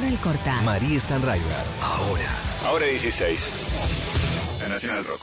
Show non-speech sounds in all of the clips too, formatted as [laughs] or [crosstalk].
Floral Corta. María Stanraiver. Ahora. Ahora 16. La Nacional Rock.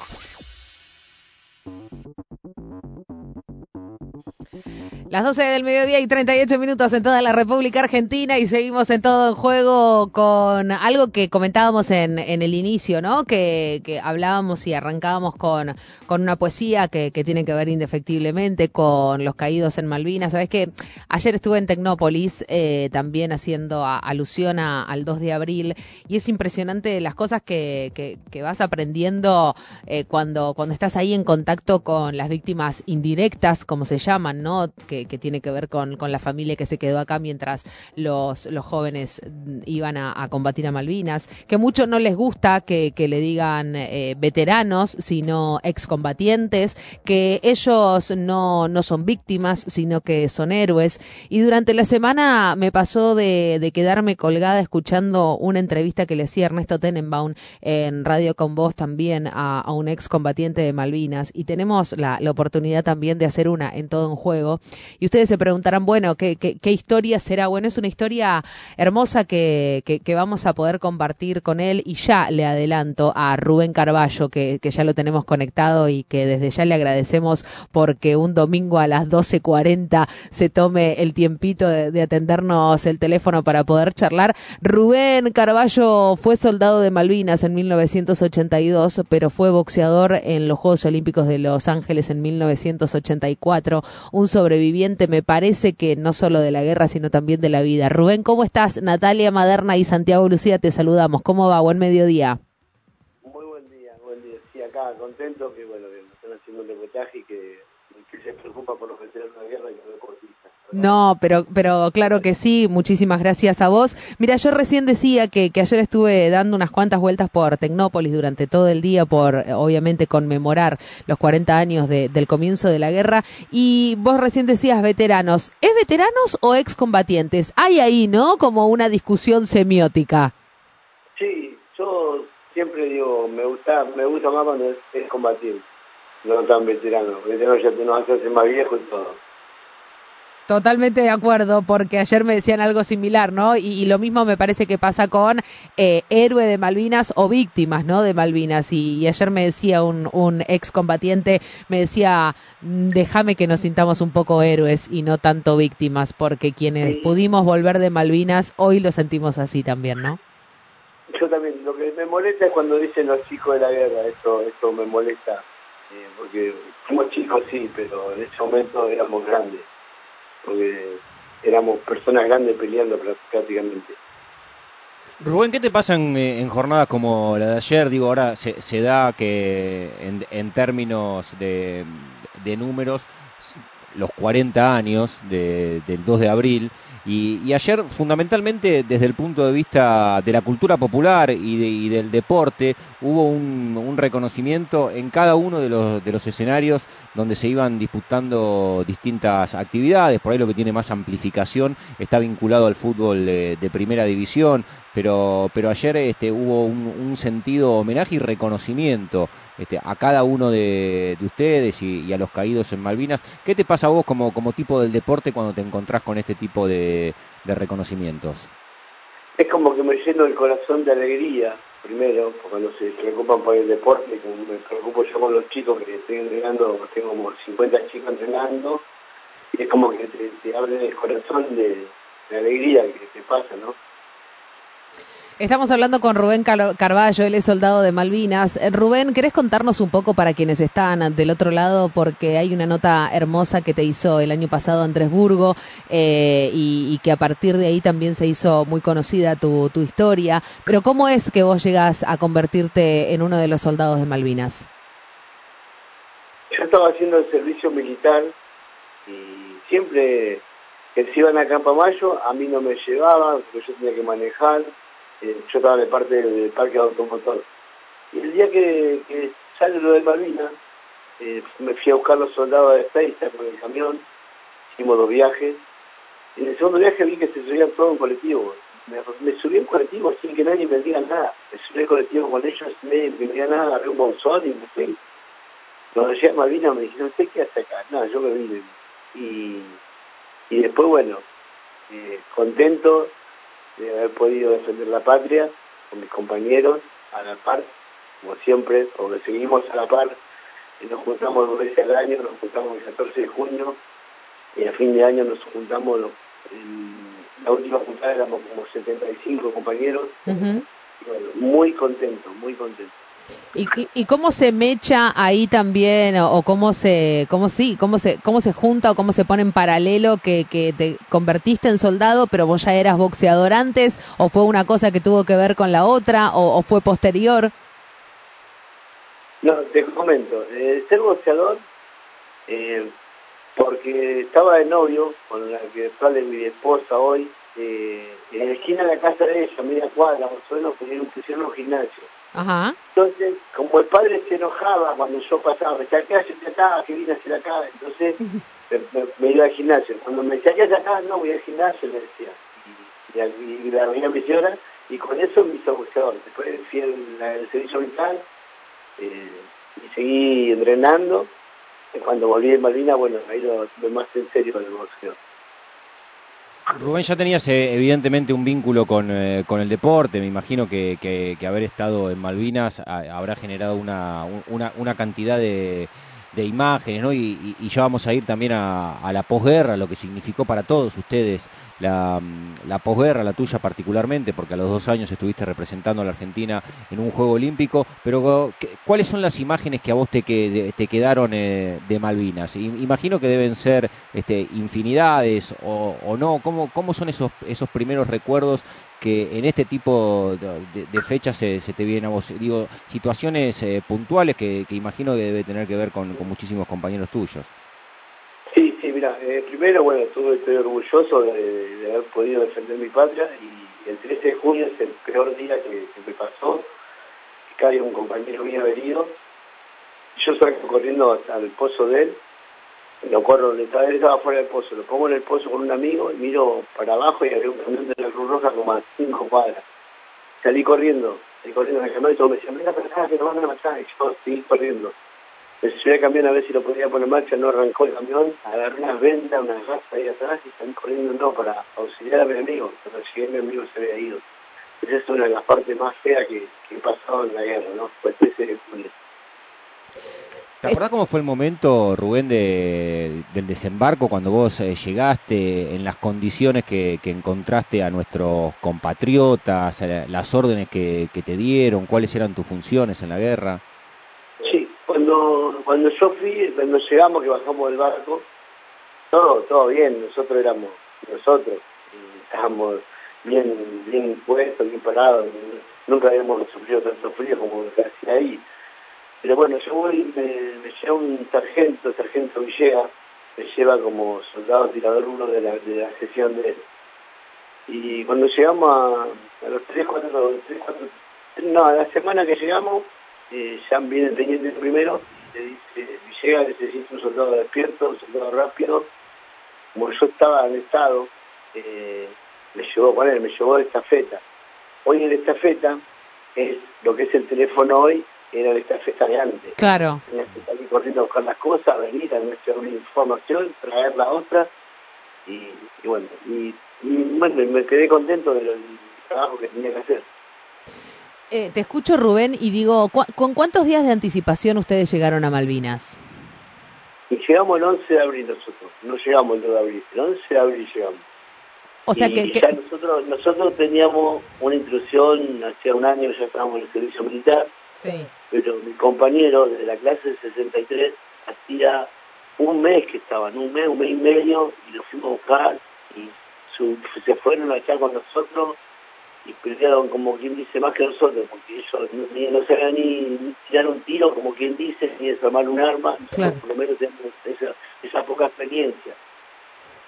Las 12 del mediodía y 38 minutos en toda la República Argentina y seguimos en todo en juego con algo que comentábamos en, en el inicio, ¿no? Que, que, hablábamos y arrancábamos con, con una poesía que, que, tiene que ver indefectiblemente con los caídos en Malvinas. Sabes que ayer estuve en Tecnópolis eh, también haciendo alusión al 2 de abril y es impresionante las cosas que, que vas aprendiendo eh, cuando, cuando estás ahí en contacto con las víctimas indirectas, como se llaman, ¿no? Que, que, tiene que ver con, con, la familia que se quedó acá mientras los, los jóvenes iban a, a, combatir a Malvinas, que mucho no les gusta que, que le digan eh, veteranos, sino excombatientes, que ellos no, no son víctimas, sino que son héroes. Y durante la semana me pasó de, de quedarme colgada escuchando una entrevista que le hacía Ernesto Tenenbaum en Radio con Vos también a, a un excombatiente de Malvinas. Y tenemos la, la oportunidad también de hacer una en todo un juego. Y ustedes se preguntarán, bueno, ¿qué, qué, qué historia será? Bueno, es una historia hermosa que, que, que, vamos a poder compartir con él y ya le adelanto a Rubén Carballo, que, ya lo tenemos conectado y que desde ya le agradecemos porque un domingo a las 12.40 se tome el tiempito de, de atendernos el teléfono para poder charlar. Rubén Carballo fue soldado de Malvinas en 1982, pero fue boxeador en los Juegos Olímpicos de Los Ángeles en 1984, un sobreviviente, me parece que no solo de la guerra, sino también de la vida. Rubén, ¿cómo estás? Natalia Maderna y Santiago Lucía te saludamos. ¿Cómo va? Buen mediodía. Muy buen día, buen día. Sí, acá contento que, bueno, que están haciendo un reportaje y que, que se preocupa por los veteranos de guerra y los deportistas. No, pero, pero claro que sí, muchísimas gracias a vos. Mira, yo recién decía que, que ayer estuve dando unas cuantas vueltas por Tecnópolis durante todo el día por, obviamente, conmemorar los 40 años de, del comienzo de la guerra. Y vos recién decías veteranos. ¿Es veteranos o excombatientes? Hay ahí, ¿no? Como una discusión semiótica. Sí, yo siempre digo, me gusta, me gusta más cuando es, es combatiente, no tan veterano. Veterano ya te nos hace más viejo y todo. Totalmente de acuerdo, porque ayer me decían algo similar, ¿no? Y, y lo mismo me parece que pasa con eh, héroe de Malvinas o víctimas, ¿no? De Malvinas. Y, y ayer me decía un, un excombatiente, me decía, déjame que nos sintamos un poco héroes y no tanto víctimas, porque quienes sí. pudimos volver de Malvinas hoy lo sentimos así también, ¿no? Yo también, lo que me molesta es cuando dicen los chicos de la guerra, esto, esto me molesta, eh, porque fuimos chicos sí, pero en ese momento éramos grandes porque éramos personas grandes peleando prácticamente. Rubén, ¿qué te pasa en, en, jornadas como la de ayer? Digo, ahora se, se da que en, términos de, números, los 40 años de, del 2 de abril, y, y, ayer fundamentalmente desde el punto de vista de la cultura popular y, de, y del deporte hubo un, un, reconocimiento en cada uno de los, de los escenarios donde se iban disputando distintas actividades, por ahí lo que tiene más amplificación está vinculado al fútbol de, de primera división, pero, pero ayer este, hubo un, un, sentido homenaje y reconocimiento este, a cada uno de, de ustedes y, a los caídos en Malvinas. ¿Qué te pasa a vos como, como tipo del deporte cuando te encontrás con este tipo de, de reconocimientos? Es como que me lleno el corazón de alegría, primero, cuando se preocupan por el deporte, como me preocupo yo con los chicos que estoy entrenando, tengo como 50 chicos entrenando, y es como que te, te abre el corazón de, de alegría que te pasa, ¿no? Estamos hablando con Rubén Carballo, él es soldado de Malvinas. Rubén, ¿querés contarnos un poco para quienes están del otro lado? Porque hay una nota hermosa que te hizo el año pasado Andrés Burgo eh, y, y, que a partir de ahí también se hizo muy conocida tu, tu historia. Pero ¿cómo es que vos llegas a convertirte en uno de los soldados de Malvinas? Yo estaba haciendo el servicio militar y siempre que se iban a Campamayo a mí no me llevaban porque yo tenía que manejar eh, yo estaba en parte del parque automotor. Y el día que, que sale lo de Malvinas, eh, me fui a buscar los soldados de Ezeiza con el camión, hicimos dos viajes, en el segundo viaje vi que se subían todos en colectivo. Me, me subí en colectivo sin que nadie me diga nada. Me subí en colectivo con ellos nadie me diga nada, agarré un bolsón y me fui. Cuando llegué a Malvinas me dijeron, ¿usted qué hace acá? Nada, yo me vine. Y, y después, bueno, eh, contento de haber podido defender la patria con mis compañeros a la par, como siempre, porque seguimos a la par, y nos juntamos dos veces al año, nos juntamos el 14 de junio, y a fin de año nos juntamos, en la última juntada éramos como 75 compañeros, Ujú. y bueno, muy contento, muy contento. ¿Y, y, cómo se mecha ahí también, o, cómo se, cómo sí, cómo se, cómo se junta o cómo se pone en paralelo que, que te convertiste en soldado, pero vos ya eras boxeador antes, o fue una cosa que tuvo que ver con la otra, o, fue posterior? No, te comento, eh, ser boxeador, eh, porque estaba de novio con la que sale mi esposa hoy, eh, en la esquina de la casa de ella, media cuadra, más o menos, pusieron un gimnasio. Ajá. Entonces, como el padre se enojaba cuando yo pasaba, me decía, ¿qué haces acá? ¿Qué vienes a hacer acá? Entonces, [laughs] me, me- me iba al gimnasio. Cuando me decía, ¿qué haces acá? No, voy al gimnasio, le decía. Y, y, y la veía mis horas, y con eso me hizo boxeador. Después fui al, servicio militar, eh, y seguí entrenando. Y cuando volví de Malvinas, bueno, ahí lo tuve más en serio el boxeo. Rubén, ya tenías eh, evidentemente un vínculo con, eh, con el deporte, me imagino que, que- haber estado en Malvinas a- habrá generado una, un- una, una cantidad de, de imágenes, ¿no? Y, ya vamos a ir también a, a la posguerra, lo que significó para todos ustedes la, mm, la posguerra, la tuya particularmente, porque a los dos años estuviste representando a la Argentina en un Juego Olímpico, pero ¿qué- ¿cuáles son las imágenes que a vos te, que- te quedaron eh, de Malvinas? Imagino que deben ser este, infinidades o, o no, ¿Cómo, ¿cómo son esos, esos primeros recuerdos que en este tipo de, de- fechas se, te vienen a vos? Digo, situaciones eh, puntuales que, imagino que debe tener que ver con muchísimos compañeros tuyos. Sí, sí, mira, eh, primero, bueno, estuve, estoy orgulloso de, haber podido defender mi patria y el 13 de junio es el peor día que, me pasó, que cae un compañero mío herido. Yo salgo corriendo hasta el pozo de él, lo corro, él estaba fuera del pozo, lo pongo en el pozo con un amigo y miro para abajo y había un camión de la Cruz Roja como a cinco cuadras. Salí corriendo, salí corriendo en el camión y todos me decían, mira para acá, que nos van a matar, y yo seguí corriendo. Subí al camión a ver si lo podía poner en marcha, no arrancó el camión, agarré unas vendas, unas gasas ahí atrás y salí corriendo no para auxiliar a mi amigo. Cuando llegué mi amigo se había ido. Esa es una de las partes más feas que, que he pasado en la guerra, ¿no? Fue el 13 de junio. ¿Te acordás cómo fue el momento, Rubén, de, del desembarco cuando vos eh, llegaste en las condiciones que, que encontraste a nuestros compatriotas, las órdenes que, que te dieron, cuáles eran tus funciones en la guerra? Cuando, cuando yo fui, cuando llegamos, que bajamos del barco, todo, todo bien, nosotros éramos nosotros, y estábamos bien, bien puestos, bien parados, nunca habíamos sufrido tanto frío como casi ahí. Pero bueno, yo voy, me, lleva un sargento, sargento Villegas, me lleva como soldado tirador uno de la, de la sesión de él. Y cuando llegamos a, a los tres, cuatro, tres, cuatro, no, a la semana que llegamos, eh, ya viene el teniente primero, le dice, Villegas necesita un soldado despierto, un soldado rápido. Como yo estaba en estado, eh, me llevó con él, me llevó a esta feta. Hoy en esta feta es lo que es el teléfono hoy, era la estafeta de antes. Claro. Tenías que salir corriendo a buscar las cosas, venir a nuestra una información, traer la otra, y, y bueno, y, y bueno, me quedé contento del trabajo que tenía que hacer. Eh, te escucho, Rubén, y digo, ¿cu- ¿con cuántos días de anticipación ustedes llegaron a Malvinas? Y llegamos el 11 de abril nosotros, no llegamos el 2 de abril, el 11 de abril llegamos. O sea y que, que- ya nosotros, nosotros teníamos una intrusión, hacía un año ya estábamos en el servicio militar, sí. pero mi compañero de la clase de 63 hacía un mes que estaban, un mes, un mes y medio, y lo fuimos a buscar, y su- se fueron allá con nosotros, y pelearon como quien dice más que nosotros, porque ellos no, ni- no sabían ni, ni tirar un tiro, como quien dice, ni desarmar un arma, Claro. por lo menos tenemos esa, esa poca experiencia.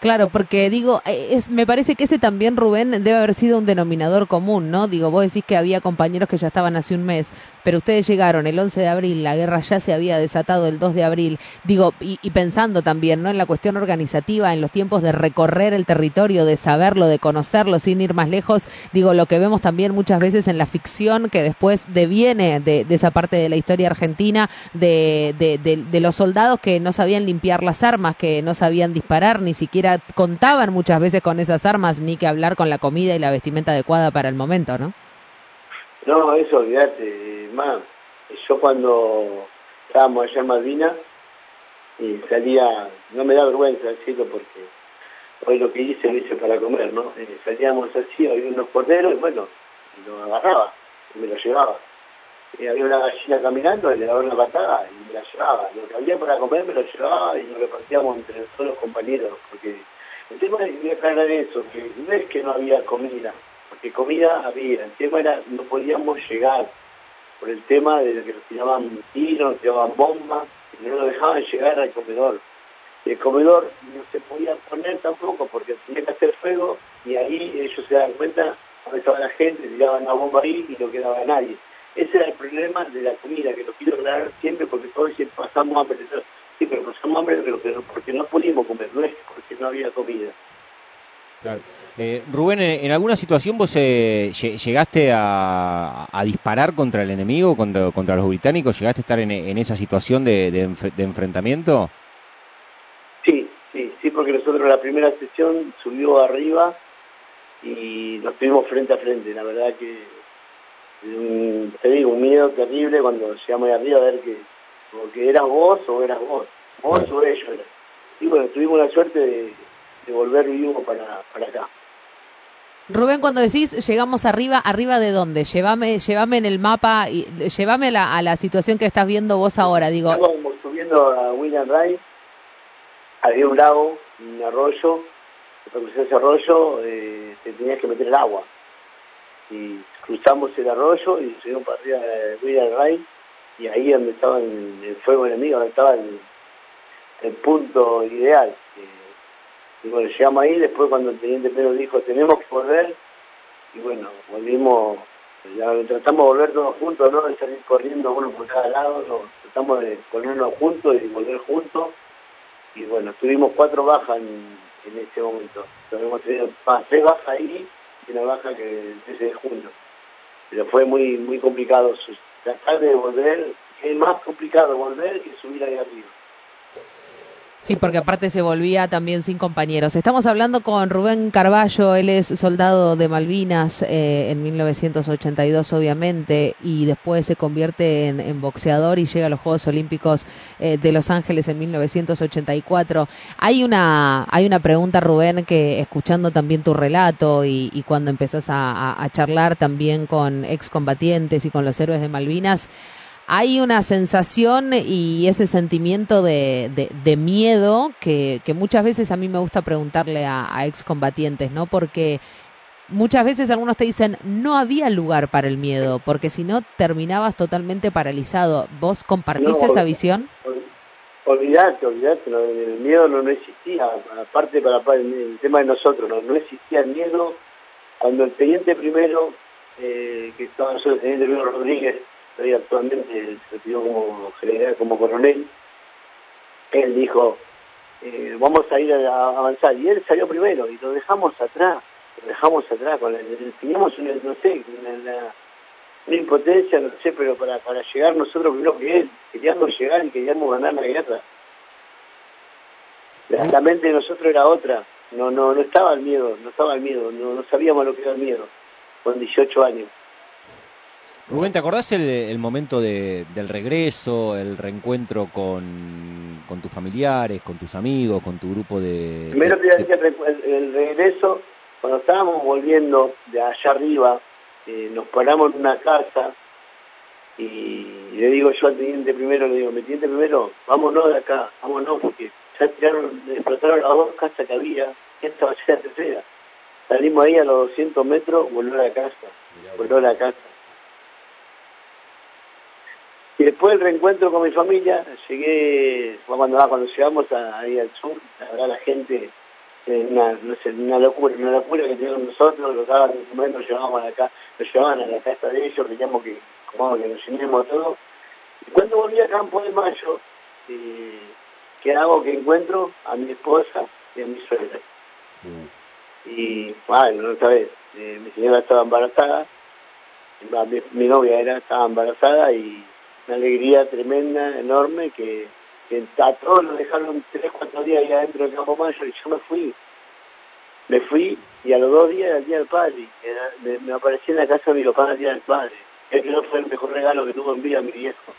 Claro, porque digo, eh, es, me parece que ese también, Rubén, debe haber sido un denominador común, ¿no? Digo, vos decís que había compañeros que ya estaban hace un mes, pero ustedes llegaron el 11 de abril, la guerra ya se había desatado el 2 de abril. Digo, y, pensando también, ¿no? En la cuestión organizativa, en los tiempos de recorrer el territorio, de saberlo, de conocerlo, sin ir más lejos. Digo, lo que vemos también muchas veces en la ficción, que después deviene de, esa parte de la historia argentina, de, de- de los soldados que no sabían limpiar las armas, que no sabían disparar, ni siquiera contaban muchas veces con esas armas, ni que hablar con la comida y la vestimenta adecuada para el momento, ¿no? No, eso olvídate, más. Yo cuando estábamos allá en Malvinas, y salía, no me da vergüenza decirlo porque hoy lo que hice lo hice para comer, ¿no? Eh, salíamos así, había unos corderos y bueno, lo agarraba y me lo llevaba. Y había una gallina caminando y le daba una patada y me la llevaba. Lo que había para comer me lo llevaba y lo repartíamos entre todos los compañeros, porque el tema es, voy a aclarar eso, que no es que no había comida, porque comida había, el tema era no podíamos llegar por el tema de que nos tiraban tiros, nos tiraban bombas, y no nos dejaban llegar al comedor. El comedor no se podía poner tampoco porque tenía que hacer fuego y ahí ellos se daban cuenta, estaba la gente, tiraban la bomba ahí y no quedaba nadie. Ese era el problema de la comida, que lo quiero aclarar siempre porque todos pasamos hambre. Sí, pero pasamos hambre pero, porque no pudimos comer, no es porque no había comida. Eh, Rubén, ¿en alguna situación vos eh, llegaste a, disparar contra el enemigo, contra, contra, los británicos? ¿Llegaste a estar en, esa situación de, de, enfrentamiento? Sí, sí, sí, porque nosotros la primera sesión subió arriba y nos tuvimos frente a frente. La verdad que, te digo, un miedo terrible cuando llegamos ahí arriba a ver que, porque eras vos o eras vos, vos o ellos. Y bueno, tuvimos la suerte de volver vivo para, para acá. Rubén, cuando decís llegamos arriba, ¿arriba de dónde? Llévame, llévame en el mapa, y llévame la, a la situación que estás viendo vos ahora. Digo. Estábamos subiendo a William Ray, había un lago, un arroyo, para cruzar ese arroyo eh, te tenías que meter el agua. Y cruzamos el arroyo y subimos para arriba de William Ray, y ahí donde estaba el, fuego enemigo, donde estaba el, el punto ideal. Y bueno, llegamos ahí, después cuando el teniente Pedro dijo, tenemos que volver, y bueno, volvimos, tratamos de volver todos juntos, ¿no? De salir corriendo uno por cada lado, tratamos de ponernos juntos y volver juntos, y bueno, tuvimos cuatro bajas en, en ese momento. Tenido tres bajas ahí y una baja que el de junio. Pero fue muy muy complicado tratar de volver, es más complicado volver que subir ahí arriba. Sí, porque aparte se volvía también sin compañeros. Estamos hablando con Rubén Carballo, él es soldado de Malvinas eh, en 1982, obviamente, y después se convierte en, boxeador y llega a los Juegos Olímpicos eh, de Los Ángeles en 1984. Hay una, hay una pregunta, Rubén, que escuchando también tu relato y, cuando empezás a charlar también con excombatientes y con los héroes de Malvinas, hay una sensación y ese sentimiento de, de, miedo que, que, muchas veces a mí me gusta preguntarle a, excombatientes, ¿no? Porque muchas veces algunos te dicen, no había lugar para el miedo, porque si no terminabas totalmente paralizado. ¿Vos compartís esa visión? Olvidate, olvidate, el miedo no, no existía, aparte para, el, tema de nosotros, no, no existía el miedo cuando el teniente primero, eh, que estaba nosotros, el teniente primero Rodríguez, actualmente se retiró como general, como coronel, él dijo, eh, vamos a ir a, avanzar, y él salió primero, y lo dejamos atrás, lo dejamos atrás, con teníamos una, no sé, una, impotencia, no sé, pero para, para llegar nosotros primero que él, queríamos llegar y queríamos ganar la guerra. La, mente de nosotros era otra, no no no estaba el miedo, no estaba el miedo, no, no sabíamos lo que era el miedo, con 18 años. Rubén, ¿te acordás el, momento de, del regreso, el reencuentro con, con, tus familiares, con tus amigos, con tu grupo de... Primero te decir el, regreso, cuando estábamos volviendo de allá arriba, eh, nos paramos en una casa y le digo yo al teniente primero, le digo, mi teniente primero, vámonos de acá, vámonos, porque ya tiraron, explotaron las dos casas que había, esta va a ser la tercera. Salimos ahí a los 200 metros, volvió a la casa, volvió a la casa y después el reencuentro con mi familia, llegué, cuando, cuando llegamos ahí al sur, la verdad la gente, eh, una, no sé, una locura, una locura que teníamos nosotros, los daban nos llevaban acá, nos llevaban a la casa de ellos, queríamos que, como que nos llenemos todo. Y cuando volví a Campo de Mayo, eh, ¿qué hago? Que encuentro a mi esposa y a mi suegra. Mm. Y, bueno, no sabes, eh, mi señora estaba embarazada, mi, mi novia era, estaba embarazada y una alegría tremenda, enorme, que que a todos los dejaron tres, cuatro días ahí adentro del Campo Mayo y yo me fui. Me fui y a los dos días era el Día del Padre. me, me, aparecí en la casa de mi papá el Día del Padre. Es que no fue el mejor regalo que tuvo en vida mi viejo.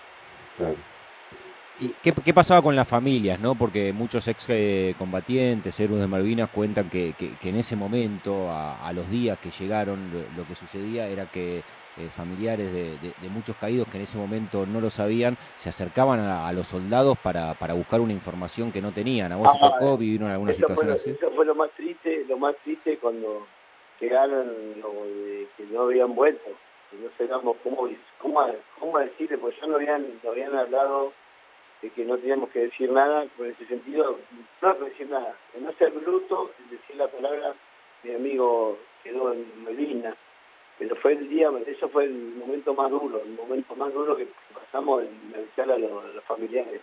¿Y qué, pasaba con las familias, no? Porque muchos ex eh, combatientes, héroes de Malvinas, cuentan que, que, en ese momento, a, los días que llegaron, lo, que sucedía era que eh, familiares de, muchos caídos que en ese momento no lo sabían, se acercaban a, los soldados para, para buscar una información que no tenían. ¿A vos te tocó vivir en alguna situación así? Eso fue lo más triste, lo más triste cuando llegaron que no habían vuelto. no sabíamos cómo, cómo, cómo decirle, pues ya no habían, no habían hablado de que no teníamos que decir nada, por ese sentido, no decir nada, de no ser bruto, decir la palabra, mi amigo quedó en Medina, pero fue el día, eso fue el momento más duro, el momento más duro que pasamos en avisar a los familiares.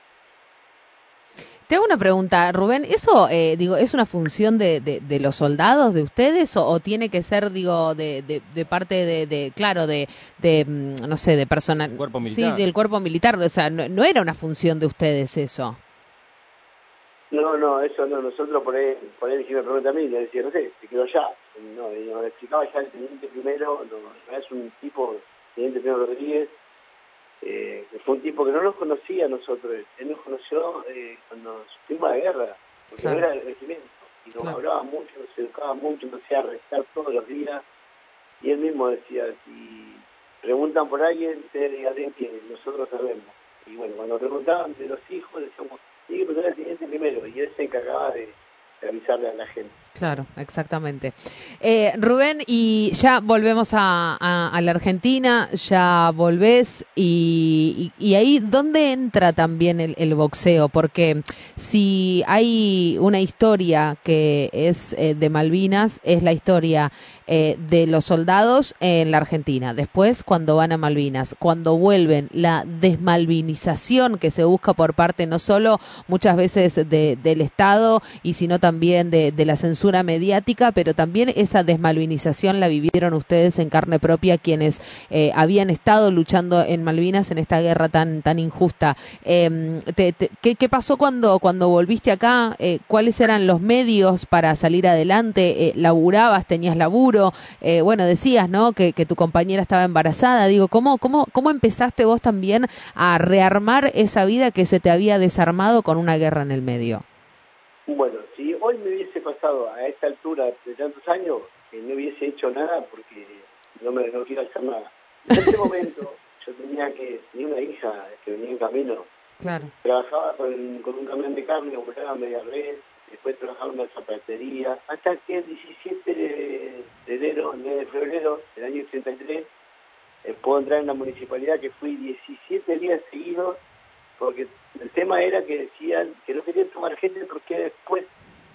Te hago una pregunta, Rubén, ¿eso eh, digo es una función de, de, los soldados de ustedes o, tiene que ser digo de, de, parte de, claro de, de mm, no sé de personal cuerpo militar. sí del cuerpo militar o sea no, era una función de ustedes eso no no eso no nosotros por ahí por ahí si me pregunta a mí le decía no sé se quedó allá no y nos explicaba ya el teniente primero no, es un tipo teniente primero Rodríguez eh, fue un tipo que no nos conocía a nosotros, él nos conoció eh, cuando fuimos a la guerra, porque no era del regimiento, y nos hablaba mucho, nos educaba mucho, nos hacía restar todos los días, y él mismo decía, si preguntan por alguien, ustedes alguien que nosotros sabemos. Y bueno, cuando preguntaban de los hijos, decíamos, sí, pero era el teniente primero, y él se encargaba de avisarle a la gente. Claro, exactamente. Eh, Rubén, y ya volvemos a, la Argentina, ya volvés, y, ahí, ¿dónde entra también el, boxeo? Porque si hay una historia que es eh, de Malvinas, es la historia eh, de los soldados en la Argentina. Después, cuando van a Malvinas, cuando vuelven, la desmalvinización que se busca por parte no solo muchas veces del Estado, y sino también de la censura mediática, pero también esa desmalvinización la vivieron ustedes en carne propia quienes eh, habían estado luchando en Malvinas en esta guerra tan tan injusta. Em, ¿qué, pasó cuando cuando volviste acá? Eh, ¿Cuáles eran los medios para salir adelante? Eh, ¿Laburabas? ¿Tenías laburo? bueno, decías, ¿no? Que, que, tu compañera estaba embarazada. Digo, ¿cómo, cómo, ¿cómo empezaste vos también a rearmar esa vida que se te había desarmado con una guerra en el medio? Bueno, si hoy me hubiese pasado a esta altura de tantos años, que no hubiese hecho nada porque no me no quiero hacer nada. En ese [laughs] momento yo tenía que tenía una hija que venía en camino. Claro. Trabajaba con, con un camión de carne, operaba media red, después trabajaba en una zapatería, hasta que el 17 de, enero, de febrero del año 83, eh, puedo entrar en la municipalidad que fui 17 días seguidos porque el tema era que decían que no querían tomar gente porque después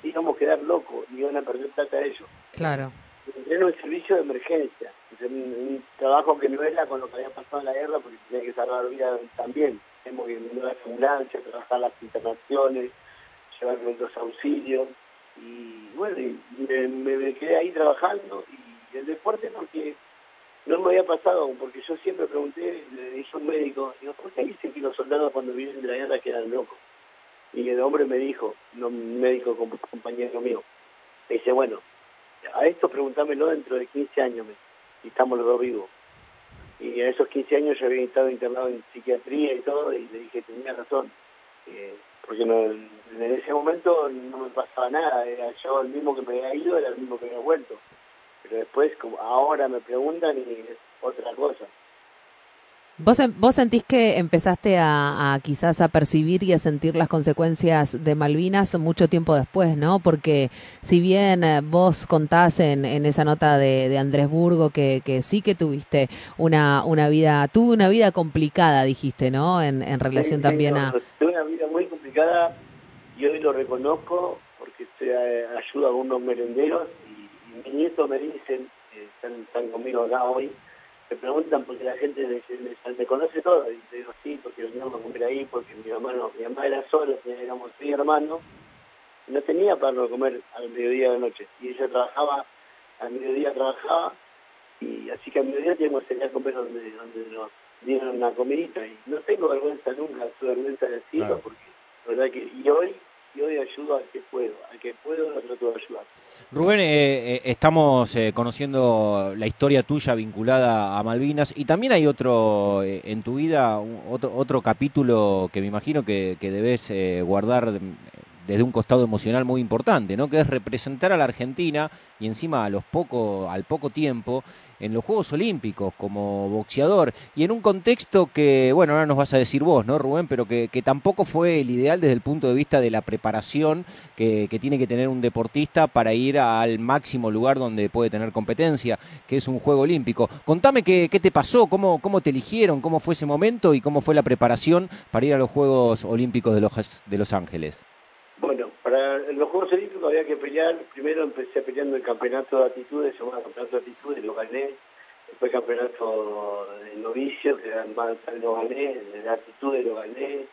íbamos a quedar locos y iban a perder plata a ellos. Claro. Entré en un servicio de emergencia, un, trabajo que no era con lo que había pasado en la guerra porque tenía que salvar vidas también. Tenemos que ir a la ambulancia, trabajar las internaciones, llevar los auxilios y bueno, me, me quedé ahí trabajando y el deporte porque no me había pasado, porque yo siempre pregunté, le dije a un médico, digo, ¿por qué dicen que los soldados cuando vienen de la guerra quedan locos? Y el hombre me dijo, no, un médico compañero mío, me dice, bueno, a esto pregúntamelo dentro de 15 años, y estamos los dos vivos. Y a esos 15 años yo había estado internado en psiquiatría y todo, y le dije, tenía razón, eh, porque no, en ese momento no me pasaba nada, era yo el mismo que me había ido, era el mismo que me había vuelto pero después como ahora me preguntan y es otra cosa. ¿Vos, ¿Vos sentís que empezaste a, quizás a percibir y a sentir las consecuencias de Malvinas mucho tiempo después, ¿no? Porque si bien eh, vos contás en, en esa nota de, de Andrés Burgo que, que, sí que tuviste una, una vida, tuve una vida complicada, dijiste, ¿no? En, en relación también a... Tuve una vida muy complicada y hoy lo reconozco porque se eh, ayuda a unos merenderos mi nieto me dicen, están, están, conmigo acá hoy, me preguntan porque la gente me, conoce todo, y te digo sí, porque veníamos a comer ahí, porque mi hermano, mi mamá era sola, éramos seis hermanos, no tenía para no comer al mediodía de la noche, y ella trabajaba, al mediodía trabajaba, y así que al mediodía teníamos que salir a comer donde, donde nos dieron una comidita, y no tengo vergüenza nunca, su vergüenza de decirlo, porque La verdad que, y hoy, y hoy ayudo al que puedo, al que puedo lo trato de ayudar. Rubén, eh, eh, estamos eh, conociendo la historia tuya vinculada a Malvinas y también hay otro eh, en tu vida, un- otro, otro capítulo que me imagino que, que debes eh, guardar desde un costado emocional muy importante, ¿no? Que es representar a la Argentina y encima a los poco, al poco tiempo en los Juegos Olímpicos como boxeador y en un contexto que, bueno, ahora nos vas a decir vos, ¿no, Rubén? Pero que, que tampoco fue el ideal desde el punto de vista de la preparación que, que tiene que tener un deportista para ir al máximo lugar donde puede tener competencia, que es un Juego Olímpico. Contame qué, qué te pasó, cómo, cómo te eligieron, cómo fue ese momento y cómo fue la preparación para ir a los Juegos Olímpicos de Los, de los Ángeles. Para los Juegos Olímpicos había que pelear. Primero empecé peleando el campeonato de actitudes, se campeonato de actitudes, lo gané. Después campeonato de novicio, que era más lo gané. De actitudes lo gané.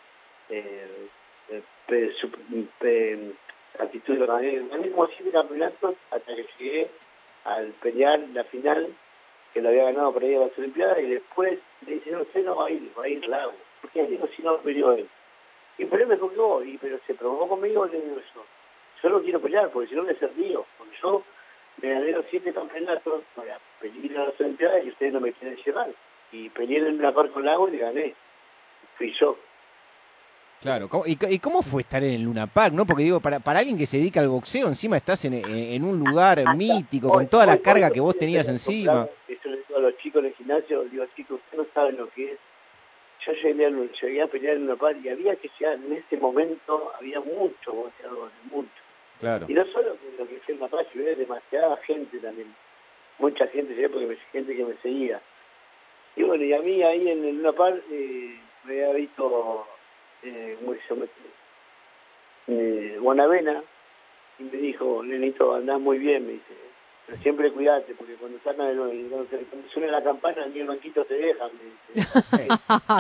Eh, eh, pe- actitudes lo gané. Gané como siete campeonatos hasta que llegué al pelear la final, que lo había ganado por ahí a las Olimpiadas. Y después le dice, no, usted no va a ir, va a ir Lago. Porque digo, si no peleó él. Y él me no, y, pero se provocó conmigo, le digo yo, yo no quiero pelear, porque si no me río, porque yo me gané los siete campeonatos para pelear a las Olimpiadas y ustedes no me quieren llevar. Y peleé en una par con Lago y le gané. Fui yo. Claro, ¿cómo- y, y cómo fue estar en el Luna Park, no? Porque digo, para, para alguien que se dedica al boxeo, encima estás en, en- en un lugar mítico, con toda la carga que vos tenías encima. Eso le digo a los chicos en el gimnasio, digo, chicos, ustedes no saben lo que es. Yo llegué a, llegué a pelear en una par y había que llegar, en ese momento había muchos boxeadores, muchos. Claro. Y no solo que lo que fue en La Paz, sino demasiada gente también. Mucha gente, llegué porque me, gente que me seguía. Y bueno, y a mí ahí en el Luna Par eh, me había visto, eh, ¿cómo se llama? Eh, Bonavena, y me dijo, Nenito, andás muy bien, me dice. Siempre cuidate, porque cuando sacan el, cuando, se- cuando suena la campana, ni el banquito te deja, me.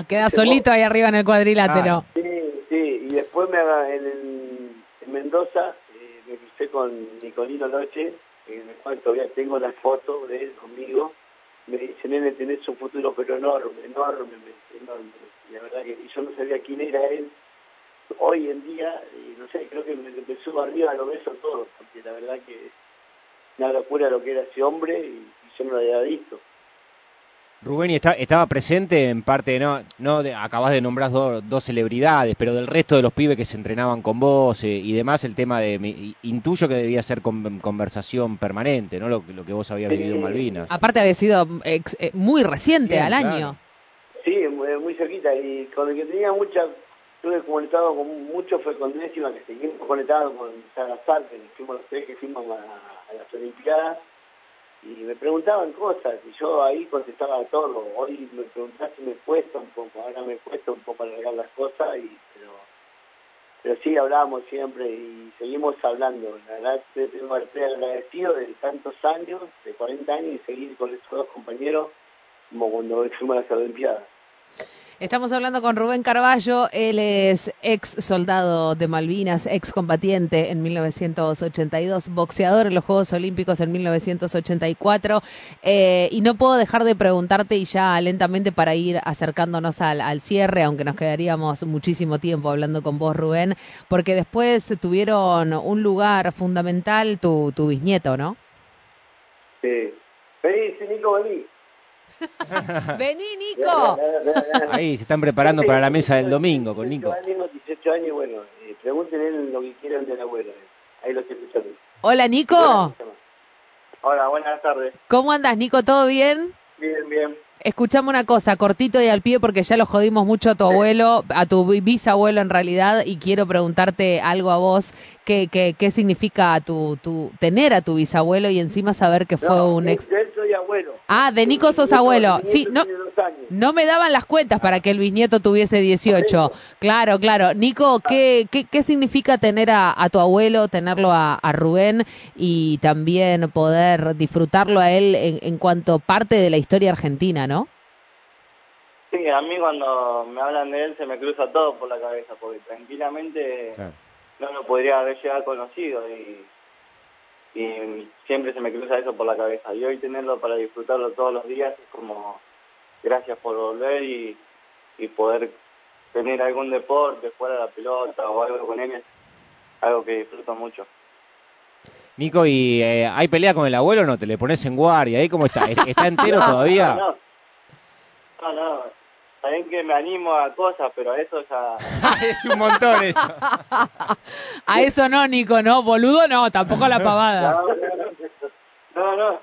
[laughs] Queda solito ahí arriba en el cuadrilátero. Sí, sí, y después me en, Mendoza eh, me crucé con Nicolino Noche, en el cual todavía tengo la foto de él conmigo. Me dice, nene, tenés un futuro pero enorme, enorme, enorme. Y la verdad que y yo no sabía quién era él. Hoy en día, y no sé, creo que me, me subo arriba, lo beso todo, porque la verdad que una locura lo que era ese hombre y, y yo no lo había visto. Rubén, y está, estaba presente en parte, no, no de- acabas de nombrar do- dos celebridades, pero del resto de los pibes que se entrenaban con vos eh, y demás, el tema de, me- intuyo que debía ser con- conversación permanente, ¿no? Lo, que- lo que vos habías vivido en Malvinas. Aparte había sido ex- eh, muy reciente Sí, al claro. año. Sí, muy, muy cerquita. Y con el que tenía mucha, estuve conectado con mucho fue con Décima, que seguimos conectados con Salazar, que fuimos los tres que fuimos a, las Olimpiadas. Y me preguntaban cosas, y yo ahí contestaba todo. Hoy me preguntás si me cuesta un poco, ahora me cuesta un poco alargar las cosas, y pero pero sí hablábamos siempre y seguimos hablando. La verdad, estoy agradecido de tantos años, de 40 años, y seguir con estos dos compañeros como cuando fuimos a las Olimpiadas. Estamos hablando con Rubén Carballo, él es ex soldado de Malvinas, ex combatiente en 1982, boxeador en los Juegos Olímpicos en 1984, eh, y no puedo dejar de preguntarte y ya lentamente para ir acercándonos al, cierre, aunque nos quedaríamos muchísimo tiempo hablando con vos Rubén, porque después tuvieron un lugar fundamental tu, tu bisnieto, ¿no? Sí. Vení, Nico, vení. [laughs] Vení Nico. Ahí se están preparando para la mesa del domingo con Nico. 18 años, 18 años, bueno, eh, pregúntenle lo que quieran del abuelo. eh. Ahí lo estoy escuchando. Hola Nico, Hola, buenas tardes. ¿cómo andas Nico? ¿Todo bien? Bien, bien. Escuchame una cosa, cortito y al pie, porque ya lo jodimos mucho a tu abuelo, a tu bi- bisabuelo en realidad, y quiero preguntarte algo a vos, ¿qué, qué, qué significa tu, tu, tener a tu bisabuelo y encima saber que fue No, un ex... De él soy abuelo. Ah, de Nico sos abuelo. Sí, no, años. no me daban las cuentas para que el bisnieto tuviese 18. Claro, claro. Nico, ¿qué, qué, qué significa tener a, a tu abuelo, tenerlo a, a Rubén y también poder disfrutarlo a él en, en cuanto parte de la historia argentina, no? Sí, a mí cuando me hablan de él se me cruza todo por la cabeza, porque tranquilamente Claro. no lo podría haber llegado conocido y, y siempre se me cruza eso por la cabeza. Y hoy tenerlo para disfrutarlo todos los días es como gracias por volver y, y poder tener algún deporte, jugar a la pelota o algo con él algo que disfruto mucho. Nico, ¿y eh, hay pelea con el abuelo o no? ¿Te le pones en guardia? ¿Ahí cómo está? ¿Está entero [laughs] todavía? No, no, no. Saben que me animo a cosas, pero eso ya... [laughs] es un montón eso. [laughs] A eso no, Nico, no, boludo no, tampoco a la pavada. No, no, no. No, no.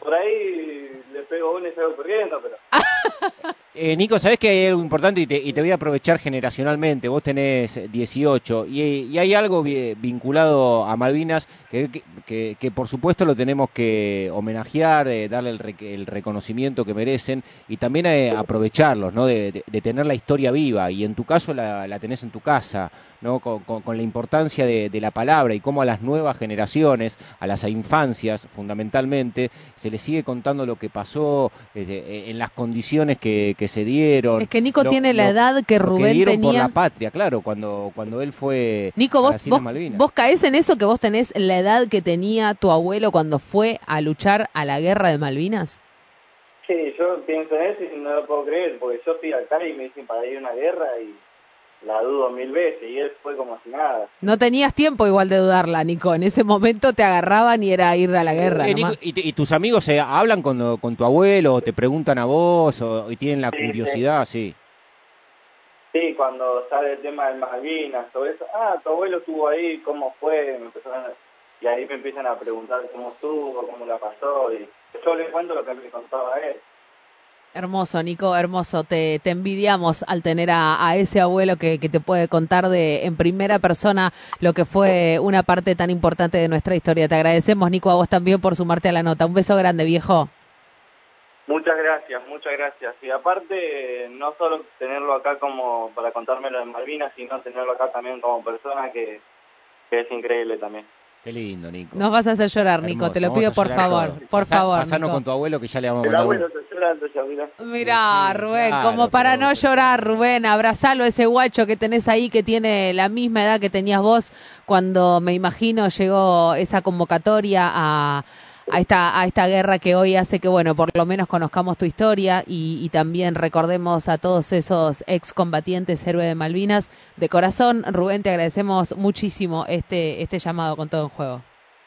Por ahí le pego uno y salgo corriendo, pero... [laughs] Eh, Nico, sabes que hay algo importante y te, y te voy a aprovechar generacionalmente. Vos tenés 18 y, hay algo vi- vinculado a Malvinas que, por supuesto lo tenemos que homenajear, eh, darle el, rec- el reconocimiento que merecen y también eh, aprovecharlos, ¿no? De, tener la historia viva y en tu caso la, la tenés en tu casa, ¿no? Con, con- la importancia de, de la palabra y cómo a las nuevas generaciones, a las infancias fundamentalmente, se les sigue contando lo que pasó eh, eh, en las condiciones que, que se dieron. Es que Nico lo- tiene la edad que Rubén dieron por tenía. la patria, claro, cuando, cuando él fue Nico, vos, vos, vos caes en eso que vos tenés la edad que tenía tu abuelo cuando fue a luchar a la guerra de Malvinas. Sí, yo pienso en eso y no lo puedo creer, porque yo fui acá y me dicen para ir a una guerra y la dudo mil veces y él fue como si nada. No tenías tiempo igual de dudarla, Nico. En ese momento te agarraban y era ir a la guerra. Nico, nomás. y, tus amigos eh, hablan con, con tu abuelo, o te preguntan a vos, o, y tienen la Sí, curiosidad, sí. Sí, cuando sale el tema de Malvinas, todo eso, ah, tu abuelo estuvo ahí, ¿cómo fue? Me empezaron a- Y ahí me empiezan a preguntar cómo estuvo, cómo la pasó, y yo les cuento lo que me contaba él. Hermoso, Nico, hermoso. Te, te envidiamos al tener a, a ese abuelo que, que te puede contar de en primera persona lo que fue una parte tan importante de nuestra historia. Te agradecemos, Nico, a vos también por sumarte a la nota. Un beso grande, viejo. Muchas gracias, muchas gracias. Y aparte, no solo tenerlo acá como para contarme lo de Malvinas, sino tenerlo acá también como persona que, que es increíble también. Qué lindo, Nico. Nos vas a hacer llorar, Nico. Hermoso, te lo pido por favor. Por Pasá- favor, pasanos Nico. con tu abuelo que ya le vamos a El abuelo está llorando ya, mirá. Mirá, Sí, Rubén, claro, como para no llorar, Rubén, abrazalo a ese guacho que tenés ahí que tiene la misma edad que tenías vos cuando me imagino llegó esa convocatoria a, a esta a esta guerra que hoy hace que bueno, por lo menos conozcamos tu historia y, y también recordemos a todos esos excombatientes héroes de Malvinas. De corazón, Rubén, te agradecemos muchísimo este este llamado con todo en juego.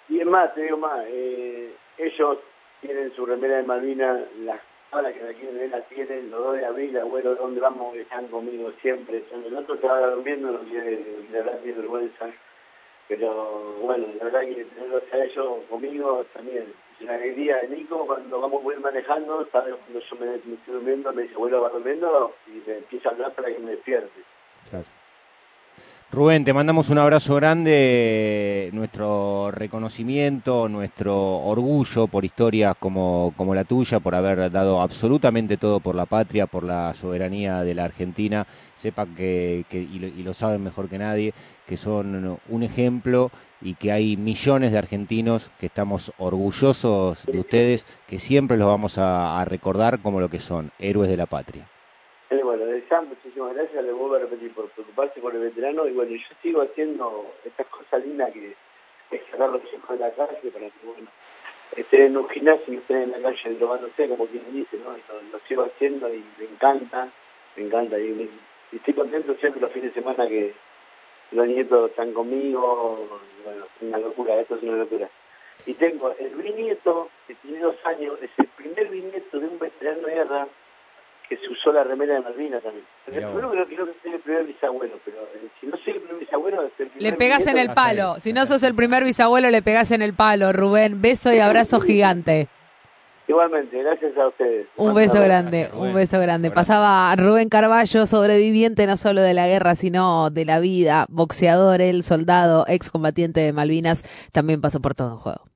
Y es más, te digo más, eh, ellos tienen su remera de Malvinas, las ahora que la quieren ver la tienen, los dos de abril, abuelo, ¿dónde vamos? Están conmigo siempre, son el otro que va durmiendo, no quiere, tiene vergüenza, pero bueno, la verdad que tenerlos a ellos conmigo también, es una alegría Nico cuando vamos muy manejando, sabe cuando yo me, me estoy durmiendo, me dice, abuelo, va durmiendo, y me empieza a hablar para que me despierte. Claro. Rubén, te mandamos un abrazo grande, nuestro reconocimiento, nuestro orgullo por historias como, la tuya, por haber dado absolutamente todo por la patria, por la soberanía de la Argentina. Sepan que, y, lo, y lo saben mejor que nadie, que son un ejemplo y que hay millones de argentinos que estamos orgullosos de ustedes, que siempre los vamos a recordar como lo que son, héroes de la patria. Eh, bueno, de ya muchísimas gracias, le vuelvo a repetir por preocuparse por el veterano y bueno, yo sigo haciendo estas cosas lindas que es sacar los chicos de la calle para que bueno, estén en un gimnasio y estén en la calle drogándose, como quien dice, ¿no? Lo sigo haciendo y me encanta, me encanta y, me- y estoy contento siempre los fines de semana que los nietos están conmigo, bueno, es una locura, esto es una locura. Y tengo el bisnieto, que tiene dos años, es el primer bisnieto de un veterano de guerra que se usó la remera de Malvinas también. Yo creo, creo que soy el primer bisabuelo, pero eh, si no soy el primer bisabuelo, es el primer Le pegás en el palo. Si no sos el primer bisabuelo, le pegás en el palo, Rubén. Beso y abrazo [laughs] gigante. Igualmente, gracias a ustedes. Un beso grande, Gracias, un beso grande. Pasaba Rubén Carballo, sobreviviente no solo de la guerra, sino de la vida, boxeador, el soldado, excombatiente de Malvinas, también pasó por todo en juego.